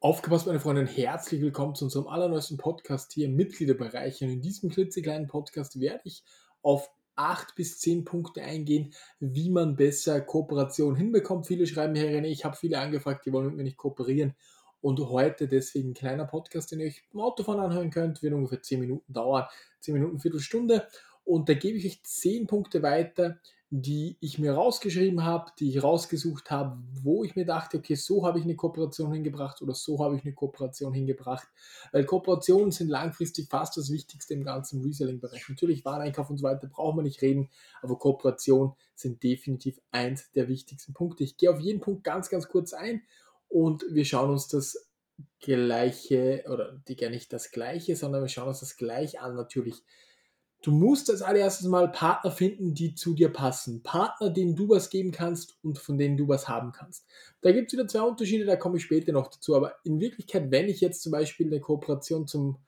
Aufgepasst, meine Freunde, herzlich willkommen zu unserem allerneuesten Podcast hier im Mitgliederbereich. Und in diesem klitzekleinen Podcast werde ich auf acht bis zehn Punkte eingehen, wie man besser Kooperation hinbekommt. Viele schreiben mir, René, ich habe viele angefragt, die wollen mit mir nicht kooperieren. Und heute deswegen ein kleiner Podcast, den ihr euch im Autofahren anhören könnt, wird ungefähr zehn Minuten dauern, zehn Minuten, Viertelstunde. Und da gebe ich euch zehn Punkte weiter, die ich mir rausgeschrieben habe, die ich rausgesucht habe, wo ich mir dachte, okay, so habe ich eine Kooperation hingebracht oder so habe ich eine Kooperation hingebracht. Weil Kooperationen sind langfristig fast das Wichtigste im ganzen Reselling-Bereich. Natürlich Wareneinkauf und so weiter brauchen wir nicht reden, aber Kooperationen sind definitiv eins der wichtigsten Punkte. Ich gehe auf jeden Punkt ganz, ganz kurz ein und wir schauen uns das gleiche oder die gar nicht das gleiche, sondern wir schauen uns das gleich an natürlich Du musst als allererstes mal Partner finden, die zu dir passen. Partner, denen du was geben kannst und von denen du was haben kannst. Da gibt es wieder zwei Unterschiede, da komme ich später noch dazu. Aber in Wirklichkeit, wenn ich jetzt zum Beispiel eine Kooperation zum,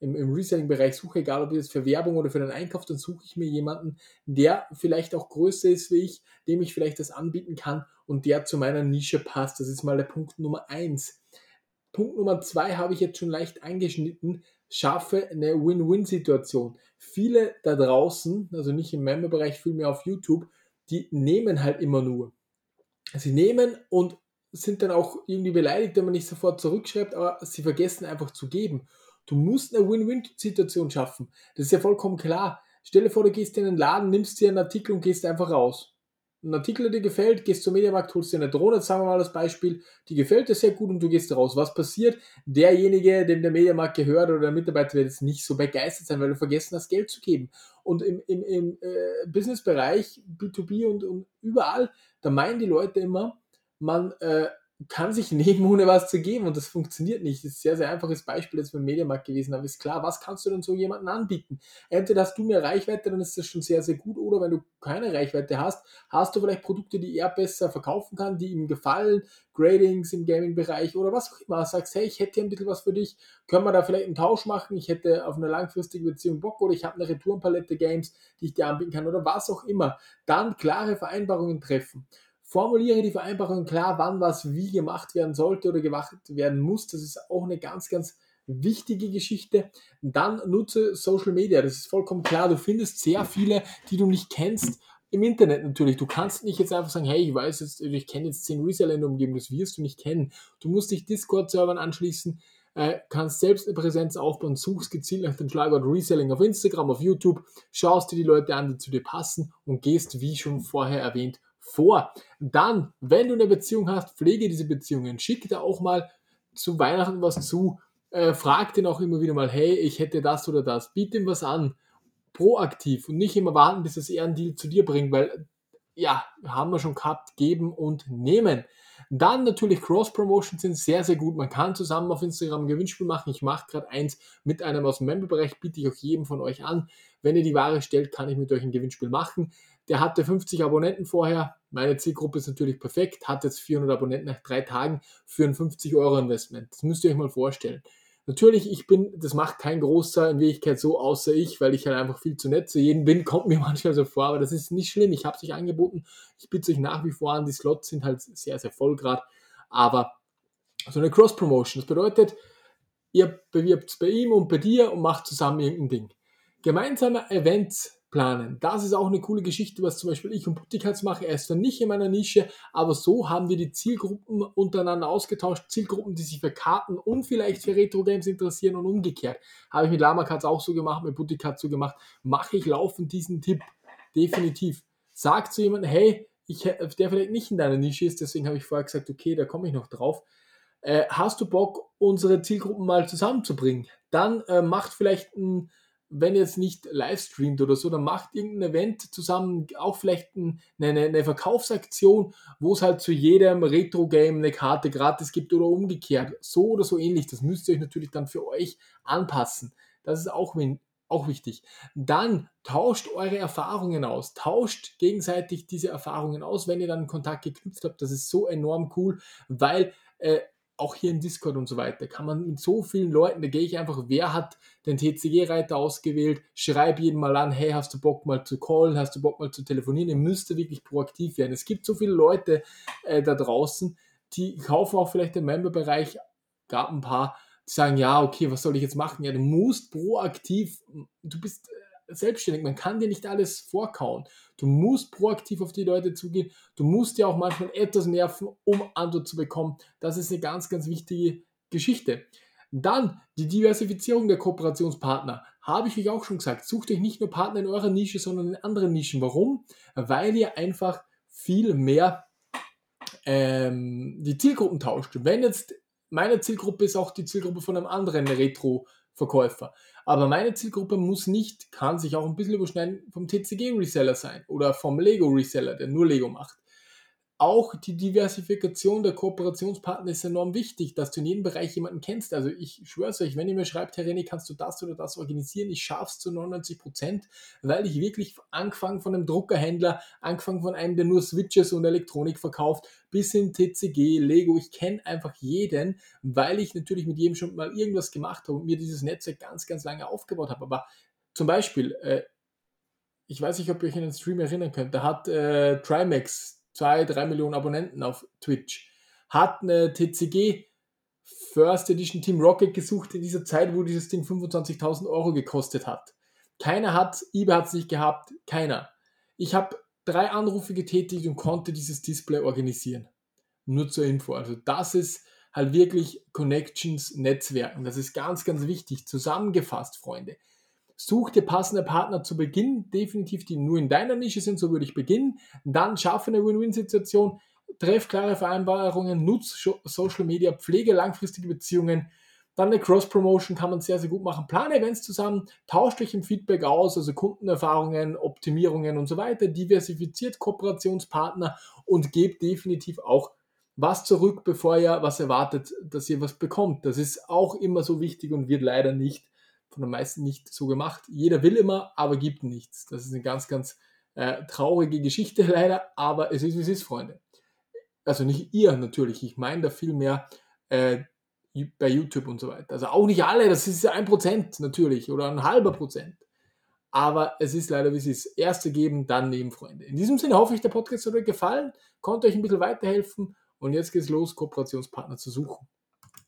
im, im Reselling-Bereich suche, egal ob jetzt für Werbung oder für den Einkauf, dann suche ich mir jemanden, der vielleicht auch größer ist wie ich, dem ich vielleicht das anbieten kann und der zu meiner Nische passt. Das ist mal der Punkt Nummer eins. Punkt Nummer zwei habe ich jetzt schon leicht angeschnitten schaffe eine Win-Win-Situation. Viele da draußen, also nicht im Member-Bereich, vielmehr auf YouTube, die nehmen halt immer nur. Sie nehmen und sind dann auch irgendwie beleidigt, wenn man nicht sofort zurückschreibt, aber sie vergessen einfach zu geben. Du musst eine Win-Win-Situation schaffen. Das ist ja vollkommen klar. Stell dir vor, du gehst in den Laden, nimmst dir einen Artikel und gehst einfach raus ein Artikel, der dir gefällt, gehst zum Mediamarkt, holst dir eine Drohne, sagen wir mal das Beispiel, die gefällt dir sehr gut und du gehst raus. Was passiert? Derjenige, dem der Mediamarkt gehört oder der Mitarbeiter wird jetzt nicht so begeistert sein, weil du vergessen hast, Geld zu geben. Und im, im, im äh, Businessbereich, B2B und, und überall, da meinen die Leute immer, man äh, kann sich nehmen, ohne was zu geben und das funktioniert nicht. Das ist ein sehr, sehr einfaches Beispiel jetzt beim Mediamarkt gewesen, aber ist klar, was kannst du denn so jemandem anbieten? Entweder hast du mehr Reichweite, dann ist das schon sehr, sehr gut, oder wenn du keine Reichweite hast, hast du vielleicht Produkte, die er besser verkaufen kann, die ihm gefallen, Gradings im Gaming-Bereich oder was auch immer. Sagst, hey, ich hätte hier ein bisschen was für dich, können wir da vielleicht einen Tausch machen, ich hätte auf eine langfristige Beziehung Bock oder ich habe eine Retourenpalette Games, die ich dir anbieten kann oder was auch immer. Dann klare Vereinbarungen treffen. Formuliere die Vereinbarung klar, wann was wie gemacht werden sollte oder gemacht werden muss. Das ist auch eine ganz, ganz wichtige Geschichte. Dann nutze Social Media. Das ist vollkommen klar. Du findest sehr viele, die du nicht kennst. Im Internet natürlich. Du kannst nicht jetzt einfach sagen, hey, ich weiß jetzt, ich kenne jetzt 10 Reseller in der Umgebung. Das wirst du nicht kennen. Du musst dich Discord-Servern anschließen, äh, kannst selbst eine Präsenz aufbauen, suchst gezielt nach dem Schlagwort Reselling auf Instagram, auf YouTube, schaust dir die Leute an, die zu dir passen und gehst, wie schon vorher erwähnt, vor. Dann, wenn du eine Beziehung hast, pflege diese Beziehungen. Schick da auch mal zu Weihnachten was zu. Äh, frag den auch immer wieder mal, hey, ich hätte das oder das. Biet ihm was an. Proaktiv und nicht immer warten, bis das eher einen Deal zu dir bringt, weil ja, haben wir schon gehabt, geben und nehmen. Dann natürlich Cross-Promotions sind sehr, sehr gut. Man kann zusammen auf Instagram ein Gewinnspiel machen. Ich mache gerade eins mit einem aus dem Memberbereich, biete ich auch jedem von euch an. Wenn ihr die Ware stellt, kann ich mit euch ein Gewinnspiel machen. Der hatte 50 Abonnenten vorher. Meine Zielgruppe ist natürlich perfekt, hat jetzt 400 Abonnenten nach drei Tagen für ein 50 Euro Investment. Das müsst ihr euch mal vorstellen. Natürlich, ich bin, das macht kein großer in Wirklichkeit so, außer ich, weil ich halt einfach viel zu nett zu jedem bin, kommt mir manchmal so vor, aber das ist nicht schlimm. Ich habe es euch angeboten. Ich bitte euch nach wie vor an. Die Slots sind halt sehr, sehr voll gerade. Aber so eine Cross-Promotion, das bedeutet, ihr bewirbt es bei ihm und bei dir und macht zusammen irgendein Ding. Gemeinsame Events planen. Das ist auch eine coole Geschichte, was zum Beispiel ich und Putikats mache. Er ist zwar nicht in meiner Nische, aber so haben wir die Zielgruppen untereinander ausgetauscht. Zielgruppen, die sich für Karten und vielleicht für Retro-Games interessieren und umgekehrt. Habe ich mit Lamakats auch so gemacht, mit Putikats so gemacht. Mache ich laufend diesen Tipp. Definitiv. Sag zu jemandem, hey, ich, der vielleicht nicht in deiner Nische ist, deswegen habe ich vorher gesagt, okay, da komme ich noch drauf. Äh, hast du Bock, unsere Zielgruppen mal zusammenzubringen? Dann äh, macht vielleicht ein wenn ihr jetzt nicht live streamt oder so, dann macht irgendein Event zusammen, auch vielleicht eine, eine Verkaufsaktion, wo es halt zu jedem Retro-Game eine Karte gratis gibt oder umgekehrt. So oder so ähnlich. Das müsst ihr euch natürlich dann für euch anpassen. Das ist auch, auch wichtig. Dann tauscht eure Erfahrungen aus. Tauscht gegenseitig diese Erfahrungen aus, wenn ihr dann Kontakt geknüpft habt. Das ist so enorm cool, weil äh, auch hier im Discord und so weiter, kann man mit so vielen Leuten, da gehe ich einfach, wer hat den TCG-Reiter ausgewählt, schreib jeden mal an, hey, hast du Bock mal zu callen, hast du Bock mal zu telefonieren, ihr müsst wirklich proaktiv werden. Es gibt so viele Leute äh, da draußen, die kaufen auch vielleicht den Member-Bereich gab ein paar, die sagen, ja, okay, was soll ich jetzt machen? Ja, du musst proaktiv, du bist äh, selbstständig, man kann dir nicht alles vorkauen. Du musst proaktiv auf die Leute zugehen, du musst dir auch manchmal etwas nerven, um Antwort zu bekommen. Das ist eine ganz, ganz wichtige Geschichte. Dann die Diversifizierung der Kooperationspartner. Habe ich euch auch schon gesagt. Sucht euch nicht nur Partner in eurer Nische, sondern in anderen Nischen. Warum? Weil ihr einfach viel mehr ähm, die Zielgruppen tauscht. Wenn jetzt meine Zielgruppe ist auch die Zielgruppe von einem anderen Retro-Verkäufer. Aber meine Zielgruppe muss nicht, kann sich auch ein bisschen überschneiden vom TCG-Reseller sein oder vom Lego-Reseller, der nur Lego macht auch die Diversifikation der Kooperationspartner ist enorm wichtig, dass du in jedem Bereich jemanden kennst. Also ich schwöre es euch, wenn ihr mir schreibt, Herr René, kannst du das oder das organisieren, ich schaffe es zu 99 Prozent, weil ich wirklich angefangen von einem Druckerhändler, angefangen von einem, der nur Switches und Elektronik verkauft, bis hin TCG, Lego, ich kenne einfach jeden, weil ich natürlich mit jedem schon mal irgendwas gemacht habe und mir dieses Netzwerk ganz, ganz lange aufgebaut habe. Aber zum Beispiel, äh, ich weiß nicht, ob ihr euch an den Stream erinnern könnt, da hat äh, Trimax zwei, drei Millionen Abonnenten auf Twitch. Hat eine TCG First Edition Team Rocket gesucht in dieser Zeit, wo dieses Ding 25.000 Euro gekostet hat. Keiner hat, eBay hat es nicht gehabt, keiner. Ich habe drei Anrufe getätigt und konnte dieses Display organisieren. Nur zur Info. Also das ist halt wirklich Connections, Netzwerken. Das ist ganz, ganz wichtig. Zusammengefasst, Freunde. Such dir passende Partner zu Beginn, definitiv die nur in deiner Nische sind, so würde ich beginnen. Dann schaffe eine Win-Win-Situation, treff klare Vereinbarungen, nutz Social Media, pflege langfristige Beziehungen. Dann eine Cross-Promotion kann man sehr, sehr gut machen. Plane Events zusammen, tauscht euch im Feedback aus, also Kundenerfahrungen, Optimierungen und so weiter, diversifiziert Kooperationspartner und gebt definitiv auch was zurück, bevor ihr was erwartet, dass ihr was bekommt. Das ist auch immer so wichtig und wird leider nicht von den meisten nicht so gemacht. Jeder will immer, aber gibt nichts. Das ist eine ganz, ganz äh, traurige Geschichte leider, aber es ist, wie es ist, Freunde. Also nicht ihr natürlich, ich meine da viel mehr äh, bei YouTube und so weiter. Also auch nicht alle, das ist ein Prozent natürlich oder ein halber Prozent. Aber es ist leider, wie es ist. Erste geben, dann nehmen, Freunde. In diesem Sinne hoffe ich, der Podcast hat euch gefallen, konnte euch ein bisschen weiterhelfen und jetzt geht es los, Kooperationspartner zu suchen.